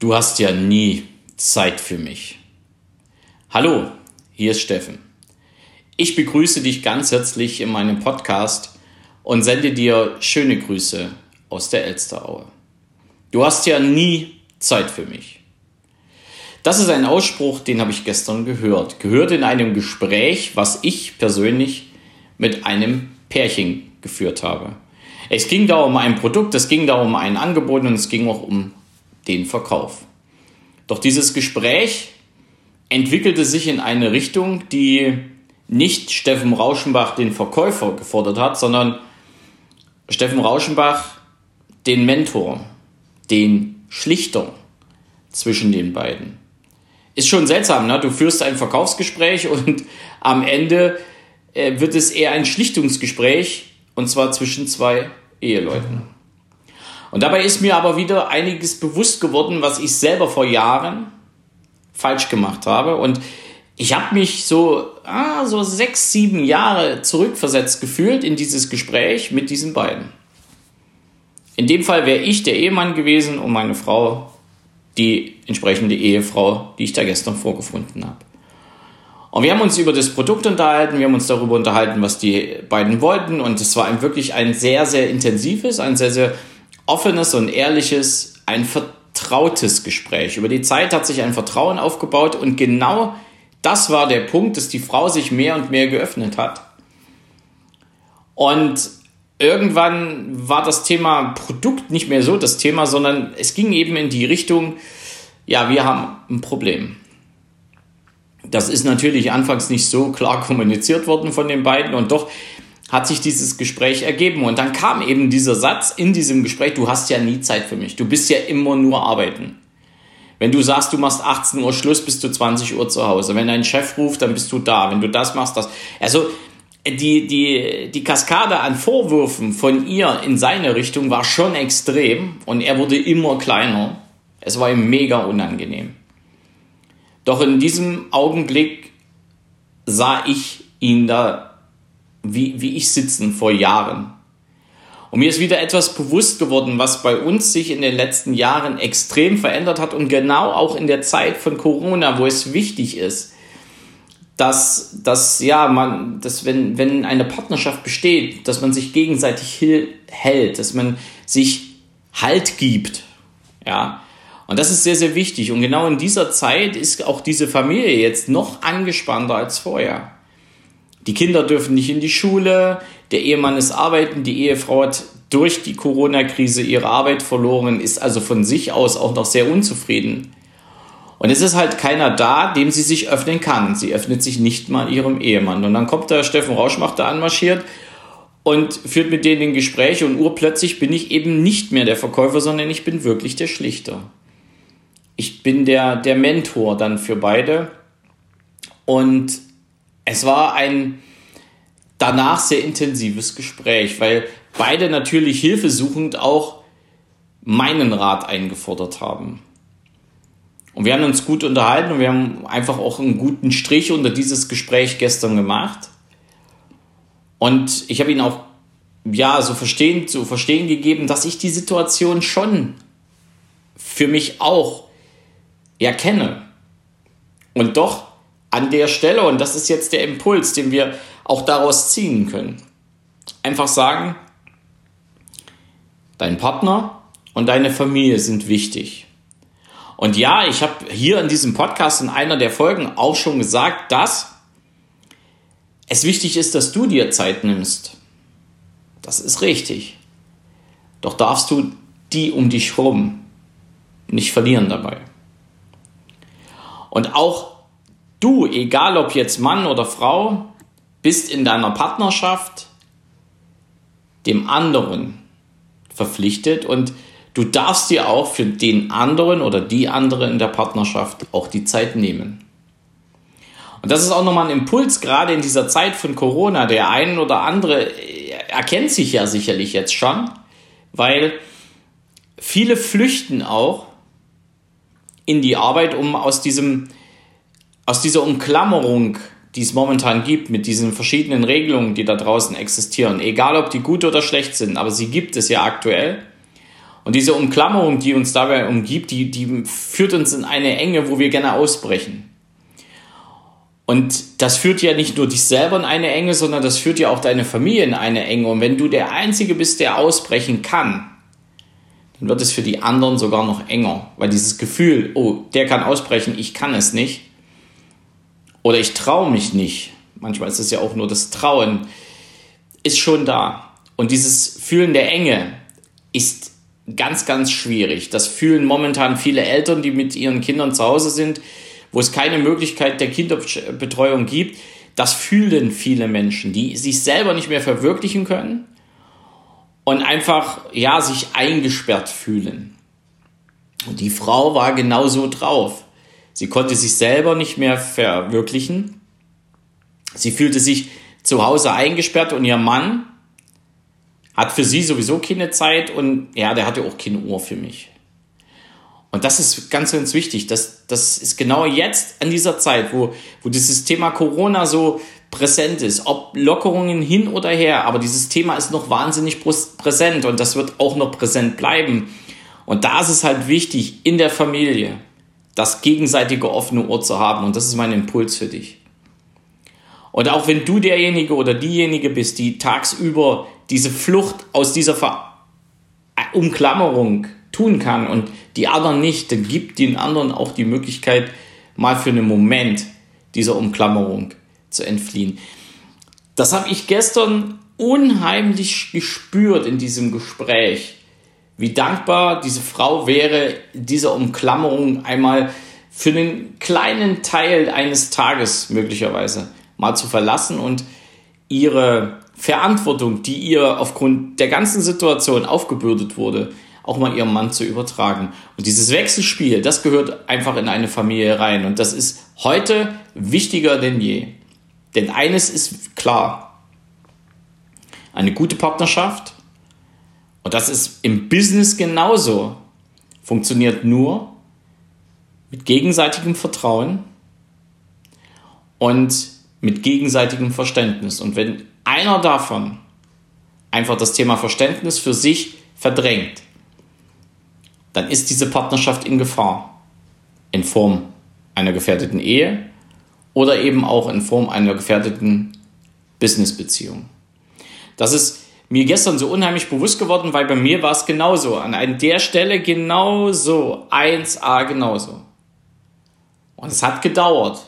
Du hast ja nie Zeit für mich. Hallo, hier ist Steffen. Ich begrüße dich ganz herzlich in meinem Podcast und sende dir schöne Grüße aus der Elsteraue. Du hast ja nie Zeit für mich. Das ist ein Ausspruch, den habe ich gestern gehört. Gehört in einem Gespräch, was ich persönlich mit einem Pärchen geführt habe. Es ging da um ein Produkt, es ging da um ein Angebot und es ging auch um den Verkauf. Doch dieses Gespräch entwickelte sich in eine Richtung, die nicht Steffen Rauschenbach den Verkäufer gefordert hat, sondern Steffen Rauschenbach den Mentor, den Schlichter zwischen den beiden. Ist schon seltsam, ne? Du führst ein Verkaufsgespräch und am Ende äh, wird es eher ein Schlichtungsgespräch und zwar zwischen zwei Eheleuten. Und dabei ist mir aber wieder einiges bewusst geworden, was ich selber vor Jahren falsch gemacht habe. Und ich habe mich so, ah, so sechs, sieben Jahre zurückversetzt gefühlt in dieses Gespräch mit diesen beiden. In dem Fall wäre ich der Ehemann gewesen und meine Frau die entsprechende Ehefrau, die ich da gestern vorgefunden habe. Und wir haben uns über das Produkt unterhalten, wir haben uns darüber unterhalten, was die beiden wollten und es war ein wirklich ein sehr, sehr intensives, ein sehr, sehr offenes und ehrliches, ein vertrautes Gespräch. Über die Zeit hat sich ein Vertrauen aufgebaut und genau das war der Punkt, dass die Frau sich mehr und mehr geöffnet hat. Und irgendwann war das Thema Produkt nicht mehr so das Thema, sondern es ging eben in die Richtung, ja, wir haben ein Problem. Das ist natürlich anfangs nicht so klar kommuniziert worden von den beiden und doch hat sich dieses Gespräch ergeben. Und dann kam eben dieser Satz in diesem Gespräch, du hast ja nie Zeit für mich, du bist ja immer nur arbeiten. Wenn du sagst, du machst 18 Uhr Schluss, bist du 20 Uhr zu Hause. Wenn dein Chef ruft, dann bist du da. Wenn du das machst, das. Also die, die, die Kaskade an Vorwürfen von ihr in seine Richtung war schon extrem und er wurde immer kleiner. Es war ihm mega unangenehm. Doch in diesem Augenblick sah ich ihn da wie, wie ich sitzen vor Jahren. Und mir ist wieder etwas bewusst geworden, was bei uns sich in den letzten Jahren extrem verändert hat und genau auch in der Zeit von Corona, wo es wichtig ist, dass, dass ja, man, dass wenn, wenn eine Partnerschaft besteht, dass man sich gegenseitig hält, dass man sich Halt gibt, ja. Und das ist sehr, sehr wichtig. Und genau in dieser Zeit ist auch diese Familie jetzt noch angespannter als vorher. Die Kinder dürfen nicht in die Schule, der Ehemann ist arbeiten, die Ehefrau hat durch die Corona-Krise ihre Arbeit verloren, ist also von sich aus auch noch sehr unzufrieden. Und es ist halt keiner da, dem sie sich öffnen kann. Sie öffnet sich nicht mal ihrem Ehemann. Und dann kommt der Steffen Rauschmach anmarschiert und führt mit denen ein Gespräch und urplötzlich bin ich eben nicht mehr der Verkäufer, sondern ich bin wirklich der Schlichter. Ich bin der, der Mentor dann für beide. Und es war ein danach sehr intensives Gespräch, weil beide natürlich hilfesuchend auch meinen Rat eingefordert haben. Und wir haben uns gut unterhalten und wir haben einfach auch einen guten Strich unter dieses Gespräch gestern gemacht. Und ich habe ihnen auch ja so verstehen, zu verstehen gegeben, dass ich die Situation schon für mich auch erkenne. Und doch an der Stelle, und das ist jetzt der Impuls, den wir auch daraus ziehen können, einfach sagen, dein Partner und deine Familie sind wichtig. Und ja, ich habe hier in diesem Podcast in einer der Folgen auch schon gesagt, dass es wichtig ist, dass du dir Zeit nimmst. Das ist richtig. Doch darfst du die um dich herum nicht verlieren dabei. Und auch Du, egal ob jetzt Mann oder Frau, bist in deiner Partnerschaft dem anderen verpflichtet und du darfst dir auch für den anderen oder die andere in der Partnerschaft auch die Zeit nehmen. Und das ist auch nochmal ein Impuls, gerade in dieser Zeit von Corona. Der ein oder andere erkennt sich ja sicherlich jetzt schon, weil viele flüchten auch in die Arbeit, um aus diesem aus dieser Umklammerung, die es momentan gibt, mit diesen verschiedenen Regelungen, die da draußen existieren, egal ob die gut oder schlecht sind, aber sie gibt es ja aktuell. Und diese Umklammerung, die uns dabei umgibt, die, die führt uns in eine Enge, wo wir gerne ausbrechen. Und das führt ja nicht nur dich selber in eine Enge, sondern das führt ja auch deine Familie in eine Enge. Und wenn du der Einzige bist, der ausbrechen kann, dann wird es für die anderen sogar noch enger. Weil dieses Gefühl, oh, der kann ausbrechen, ich kann es nicht. Oder ich traue mich nicht. Manchmal ist es ja auch nur das Trauen, ist schon da. Und dieses Fühlen der Enge ist ganz, ganz schwierig. Das fühlen momentan viele Eltern, die mit ihren Kindern zu Hause sind, wo es keine Möglichkeit der Kinderbetreuung gibt. Das fühlen viele Menschen, die sich selber nicht mehr verwirklichen können und einfach, ja, sich eingesperrt fühlen. Und die Frau war genauso drauf. Sie konnte sich selber nicht mehr verwirklichen. Sie fühlte sich zu Hause eingesperrt und ihr Mann hat für sie sowieso keine Zeit und ja, der hatte auch kein Ohr für mich. Und das ist ganz, ganz wichtig. Das, das ist genau jetzt an dieser Zeit, wo, wo dieses Thema Corona so präsent ist. Ob Lockerungen hin oder her, aber dieses Thema ist noch wahnsinnig präsent und das wird auch noch präsent bleiben. Und da ist es halt wichtig, in der Familie das gegenseitige offene Ohr zu haben. Und das ist mein Impuls für dich. Und auch wenn du derjenige oder diejenige bist, die tagsüber diese Flucht aus dieser Ver Umklammerung tun kann und die anderen nicht, dann gibt den anderen auch die Möglichkeit, mal für einen Moment dieser Umklammerung zu entfliehen. Das habe ich gestern unheimlich gespürt in diesem Gespräch, wie dankbar diese Frau wäre, dieser Umklammerung einmal für einen kleinen Teil eines Tages möglicherweise mal zu verlassen und ihre Verantwortung, die ihr aufgrund der ganzen Situation aufgebürdet wurde, auch mal ihrem Mann zu übertragen. Und dieses Wechselspiel, das gehört einfach in eine Familie rein. Und das ist heute wichtiger denn je. Denn eines ist klar. Eine gute Partnerschaft, und das ist im Business genauso, funktioniert nur mit gegenseitigem Vertrauen und mit gegenseitigem Verständnis. Und wenn einer davon einfach das Thema Verständnis für sich verdrängt, dann ist diese Partnerschaft in Gefahr. In Form einer gefährdeten Ehe oder eben auch in Form einer gefährdeten Businessbeziehung. Das ist mir gestern so unheimlich bewusst geworden, weil bei mir war es genauso. An der Stelle genauso. 1a genauso. Und es hat gedauert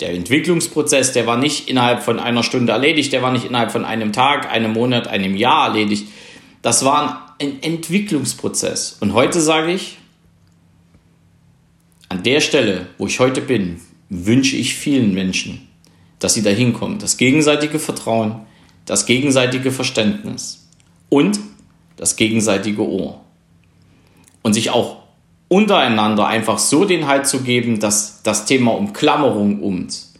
der Entwicklungsprozess, der war nicht innerhalb von einer Stunde erledigt, der war nicht innerhalb von einem Tag, einem Monat, einem Jahr erledigt. Das war ein Entwicklungsprozess. Und heute sage ich, an der Stelle, wo ich heute bin, wünsche ich vielen Menschen, dass sie dahin kommen. Das gegenseitige Vertrauen, das gegenseitige Verständnis und das gegenseitige Ohr. Und sich auch untereinander einfach so den Halt zu geben, dass das Thema Umklammerung uns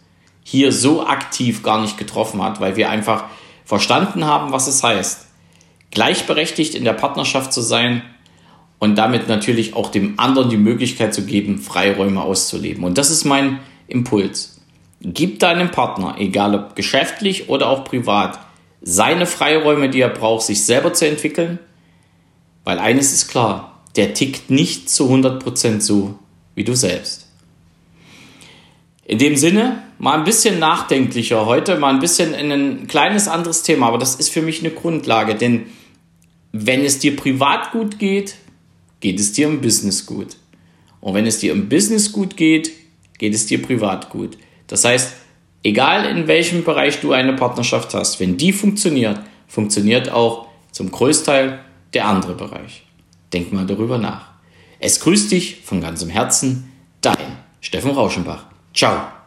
hier so aktiv gar nicht getroffen hat, weil wir einfach verstanden haben, was es heißt, gleichberechtigt in der Partnerschaft zu sein und damit natürlich auch dem anderen die Möglichkeit zu geben, Freiräume auszuleben. Und das ist mein Impuls. Gib deinem Partner, egal ob geschäftlich oder auch privat, seine Freiräume, die er braucht, sich selber zu entwickeln, weil eines ist klar, der tickt nicht zu 100% so wie du selbst. In dem Sinne, mal ein bisschen nachdenklicher heute, mal ein bisschen in ein kleines anderes Thema, aber das ist für mich eine Grundlage, denn wenn es dir privat gut geht, geht es dir im Business gut. Und wenn es dir im Business gut geht, geht es dir privat gut. Das heißt, egal in welchem Bereich du eine Partnerschaft hast, wenn die funktioniert, funktioniert auch zum Großteil der andere Bereich. Denk mal darüber nach. Es grüßt dich von ganzem Herzen, dein Steffen Rauschenbach. Ciao.